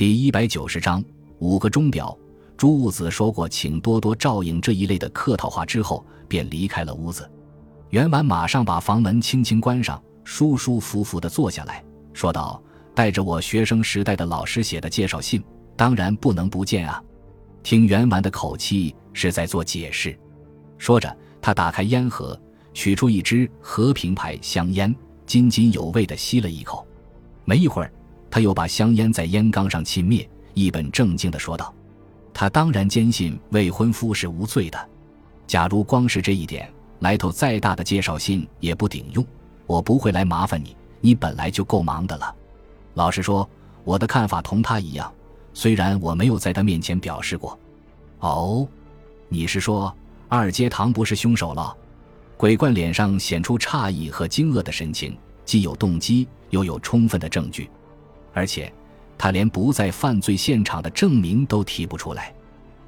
第一百九十章五个钟表。朱兀子说过“请多多照应”这一类的客套话之后，便离开了屋子。袁婉马上把房门轻轻关上，舒舒服服地坐下来说道：“带着我学生时代的老师写的介绍信，当然不能不见啊。”听袁婉的口气是在做解释。说着，他打开烟盒，取出一支和平牌香烟，津津有味地吸了一口。没一会儿，他又把香烟在烟缸上沁灭，一本正经地说道。他当然坚信未婚夫是无罪的。假如光是这一点，来头再大的介绍信也不顶用。我不会来麻烦你，你本来就够忙的了。老实说，我的看法同他一样，虽然我没有在他面前表示过。哦，你是说二阶堂不是凶手了？鬼怪脸上显出诧异和惊愕的神情，既有动机，又有充分的证据，而且。他连不在犯罪现场的证明都提不出来，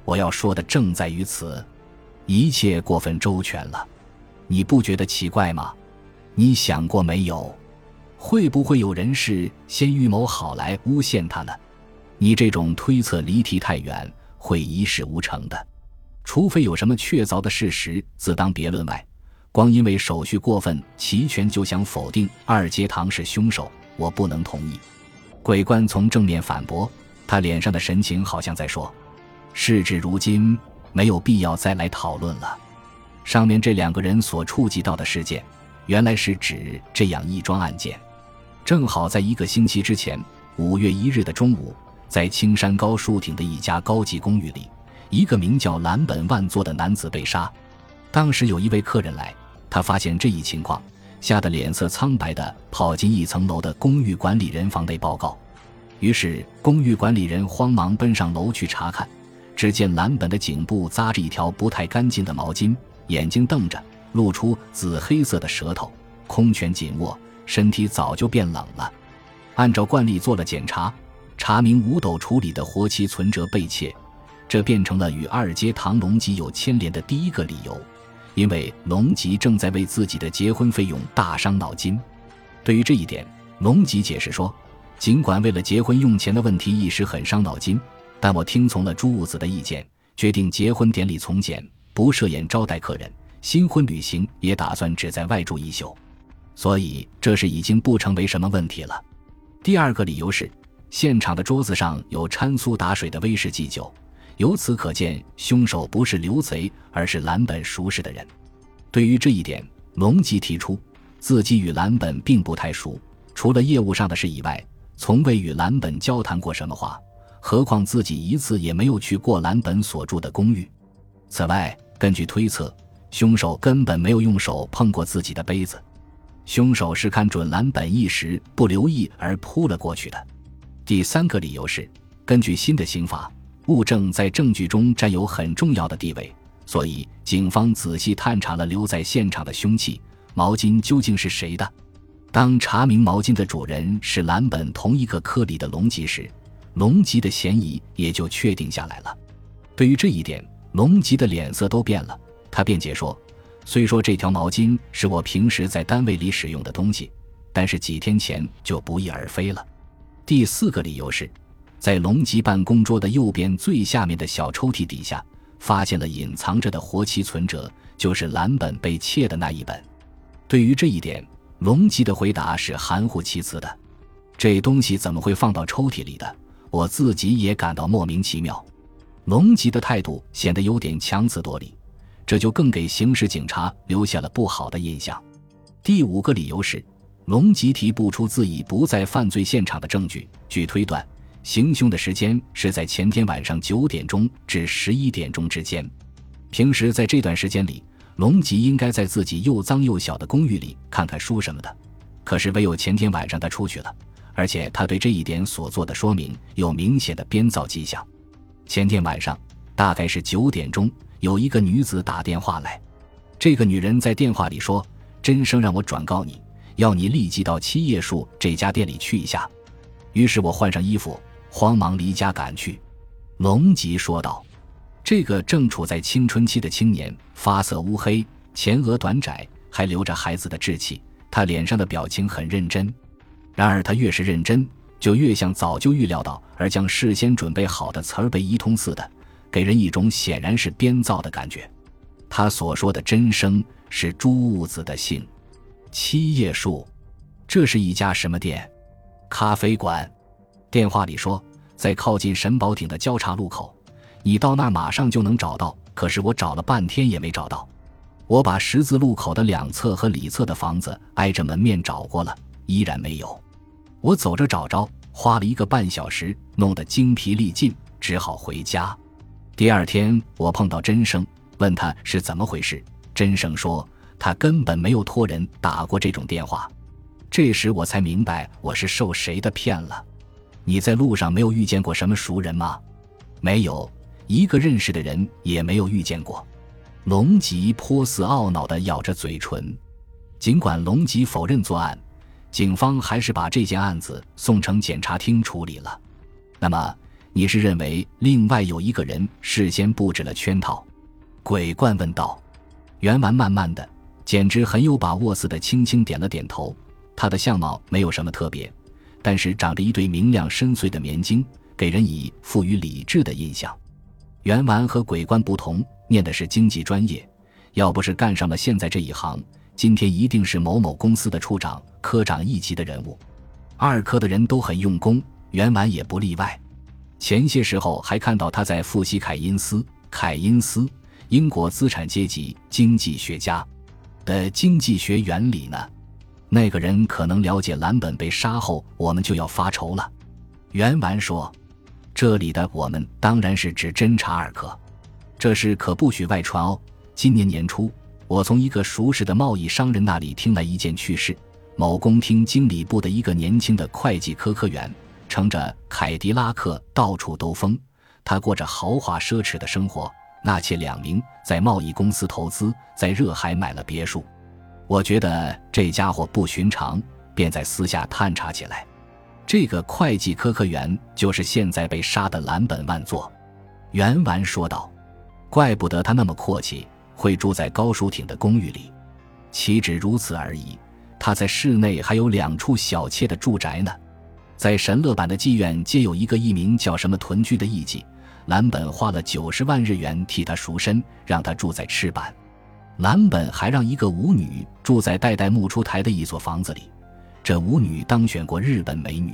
我要说的正在于此，一切过分周全了，你不觉得奇怪吗？你想过没有，会不会有人事先预谋好来诬陷他呢？你这种推测离题太远，会一事无成的。除非有什么确凿的事实，自当别论外，光因为手续过分齐全就想否定二阶堂是凶手，我不能同意。鬼官从正面反驳，他脸上的神情好像在说：“事至如今，没有必要再来讨论了。上面这两个人所触及到的事件，原来是指这样一桩案件。正好在一个星期之前，五月一日的中午，在青山高树町的一家高级公寓里，一个名叫蓝本万作的男子被杀。当时有一位客人来，他发现这一情况。”吓得脸色苍白的跑进一层楼的公寓管理人房内报告，于是公寓管理人慌忙奔上楼去查看，只见蓝本的颈部扎着一条不太干净的毛巾，眼睛瞪着，露出紫黑色的舌头，空拳紧握，身体早就变冷了。按照惯例做了检查，查明五斗处理的活期存折被窃，这变成了与二阶唐龙吉有牵连的第一个理由。因为龙吉正在为自己的结婚费用大伤脑筋，对于这一点，龙吉解释说：“尽管为了结婚用钱的问题一时很伤脑筋，但我听从了朱兀子的意见，决定结婚典礼从简，不设宴招待客人，新婚旅行也打算只在外住一宿，所以这事已经不成为什么问题了。”第二个理由是，现场的桌子上有掺苏打水的威士忌酒。由此可见，凶手不是刘贼，而是蓝本熟识的人。对于这一点，龙吉提出自己与蓝本并不太熟，除了业务上的事以外，从未与蓝本交谈过什么话。何况自己一次也没有去过蓝本所住的公寓。此外，根据推测，凶手根本没有用手碰过自己的杯子。凶手是看准蓝本一时不留意而扑了过去的。第三个理由是，根据新的刑法。物证在证据中占有很重要的地位，所以警方仔细探查了留在现场的凶器毛巾究竟是谁的。当查明毛巾的主人是蓝本同一个科里的龙吉时，龙吉的嫌疑也就确定下来了。对于这一点，龙吉的脸色都变了。他辩解说：“虽说这条毛巾是我平时在单位里使用的东西，但是几天前就不翼而飞了。”第四个理由是。在龙吉办公桌的右边最下面的小抽屉底下，发现了隐藏着的活期存折，就是蓝本被窃的那一本。对于这一点，龙吉的回答是含糊其辞的：“这东西怎么会放到抽屉里的？我自己也感到莫名其妙。”龙吉的态度显得有点强词夺理，这就更给刑事警察留下了不好的印象。第五个理由是，龙吉提不出自己不在犯罪现场的证据。据推断。行凶的时间是在前天晚上九点钟至十一点钟之间。平时在这段时间里，龙吉应该在自己又脏又小的公寓里看看书什么的。可是唯有前天晚上他出去了，而且他对这一点所做的说明有明显的编造迹象。前天晚上大概是九点钟，有一个女子打电话来，这个女人在电话里说：“真生让我转告你，要你立即到七叶树这家店里去一下。”于是我换上衣服。慌忙离家赶去，龙吉说道：“这个正处在青春期的青年，发色乌黑，前额短窄，还留着孩子的稚气。他脸上的表情很认真。然而他越是认真，就越像早就预料到而将事先准备好的词儿背一通似的，给人一种显然是编造的感觉。他所说的真声是朱兀子的姓。七叶树，这是一家什么店？咖啡馆。电话里说在靠近沈宝町的交叉路口，你到那马上就能找到。可是我找了半天也没找到。我把十字路口的两侧和里侧的房子挨着门面找过了，依然没有。我走着找着，花了一个半小时，弄得精疲力尽，只好回家。第二天我碰到真生，问他是怎么回事。真生说。他根本没有托人打过这种电话，这时我才明白我是受谁的骗了。你在路上没有遇见过什么熟人吗？没有，一个认识的人也没有遇见过。龙吉颇似懊恼地咬着嘴唇。尽管龙吉否认作案，警方还是把这件案子送呈检察厅处理了。那么，你是认为另外有一个人事先布置了圈套？鬼怪问道。袁丸慢慢的。简直很有把握似的，轻轻点了点头。他的相貌没有什么特别，但是长着一对明亮深邃的眼睛，给人以富于理智的印象。袁完和鬼官不同，念的是经济专业，要不是干上了现在这一行，今天一定是某某公司的处长、科长一级的人物。二科的人都很用功，袁完也不例外。前些时候还看到他在复习凯因斯，凯因斯，英国资产阶级经济学家。的经济学原理呢？那个人可能了解蓝本被杀后，我们就要发愁了。袁丸说：“这里的我们当然是指侦查二科，这事可不许外传哦。”今年年初，我从一个熟识的贸易商人那里听来一件趣事：某公厅经理部的一个年轻的会计科科员，乘着凯迪拉克到处兜风，他过着豪华奢侈的生活。纳妾两名，在贸易公司投资，在热海买了别墅。我觉得这家伙不寻常，便在私下探查起来。这个会计科科员就是现在被杀的蓝本万作。袁完说道：“怪不得他那么阔气，会住在高书挺的公寓里。岂止如此而已，他在室内还有两处小妾的住宅呢。在神乐版的妓院，皆有一个艺名叫什么屯居的艺妓。”蓝本花了九十万日元替他赎身，让他住在赤坂。蓝本还让一个舞女住在代代木出台的一所房子里。这舞女当选过日本美女。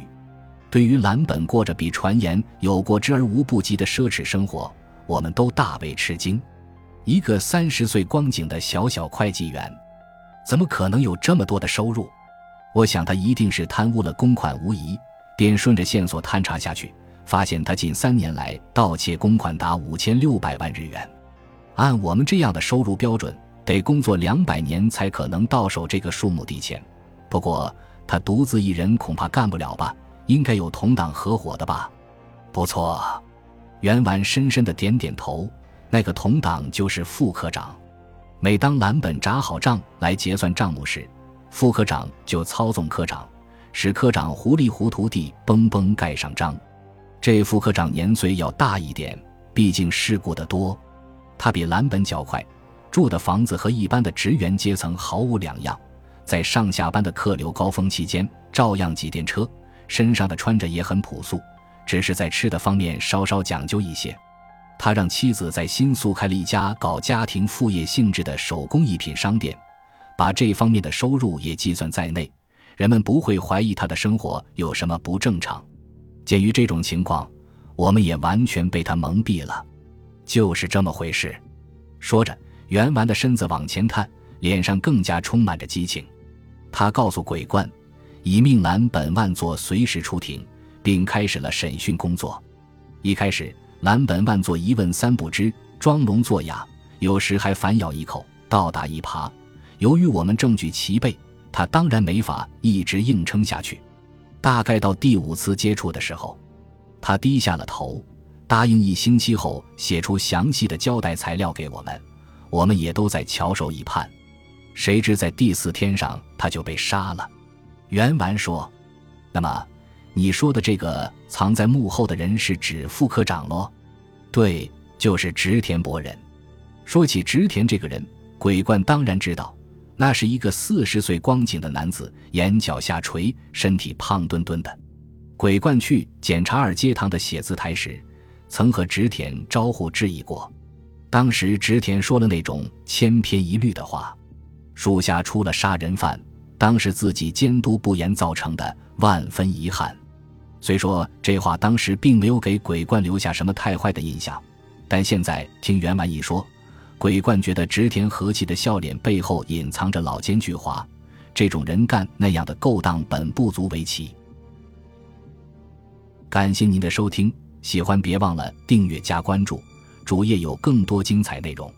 对于蓝本过着比传言有过之而无不及的奢侈生活，我们都大为吃惊。一个三十岁光景的小小会计员，怎么可能有这么多的收入？我想他一定是贪污了公款无疑。便顺着线索探查下去。发现他近三年来盗窃公款达五千六百万日元，按我们这样的收入标准，得工作两百年才可能到手这个数目的钱。不过他独自一人恐怕干不了吧？应该有同党合伙的吧？不错，袁婉深深的点点头。那个同党就是副科长。每当蓝本扎好账来结算账目时，副科长就操纵科长，使科长糊里糊涂地嘣嘣盖上章。这副科长年岁要大一点，毕竟事故的多。他比蓝本较快，住的房子和一般的职员阶层毫无两样。在上下班的客流高峰期间，照样挤电车，身上的穿着也很朴素，只是在吃的方面稍稍讲究一些。他让妻子在新宿开了一家搞家庭副业性质的手工艺品商店，把这方面的收入也计算在内，人们不会怀疑他的生活有什么不正常。鉴于这种情况，我们也完全被他蒙蔽了，就是这么回事。说着，袁完的身子往前探，脸上更加充满着激情。他告诉鬼官，已命蓝本万作随时出庭，并开始了审讯工作。一开始，蓝本万作一问三不知，装聋作哑，有时还反咬一口，倒打一耙。由于我们证据齐备，他当然没法一直硬撑下去。大概到第五次接触的时候，他低下了头，答应一星期后写出详细的交代材料给我们。我们也都在翘首以盼。谁知在第四天上，他就被杀了。袁完说：“那么，你说的这个藏在幕后的人是指副科长喽？”“对，就是植田博人。”说起植田这个人，鬼怪当然知道。那是一个四十岁光景的男子，眼角下垂，身体胖墩墩的。鬼冠去检查二阶堂的写字台时，曾和植田招呼致意过。当时植田说了那种千篇一律的话：“属下出了杀人犯，当是自己监督不严造成的，万分遗憾。”虽说这话当时并没有给鬼冠留下什么太坏的印象，但现在听袁满一说，鬼冠觉得植田和气的笑脸背后隐藏着老奸巨猾。这种人干那样的勾当本不足为奇。感谢您的收听，喜欢别忘了订阅加关注，主页有更多精彩内容。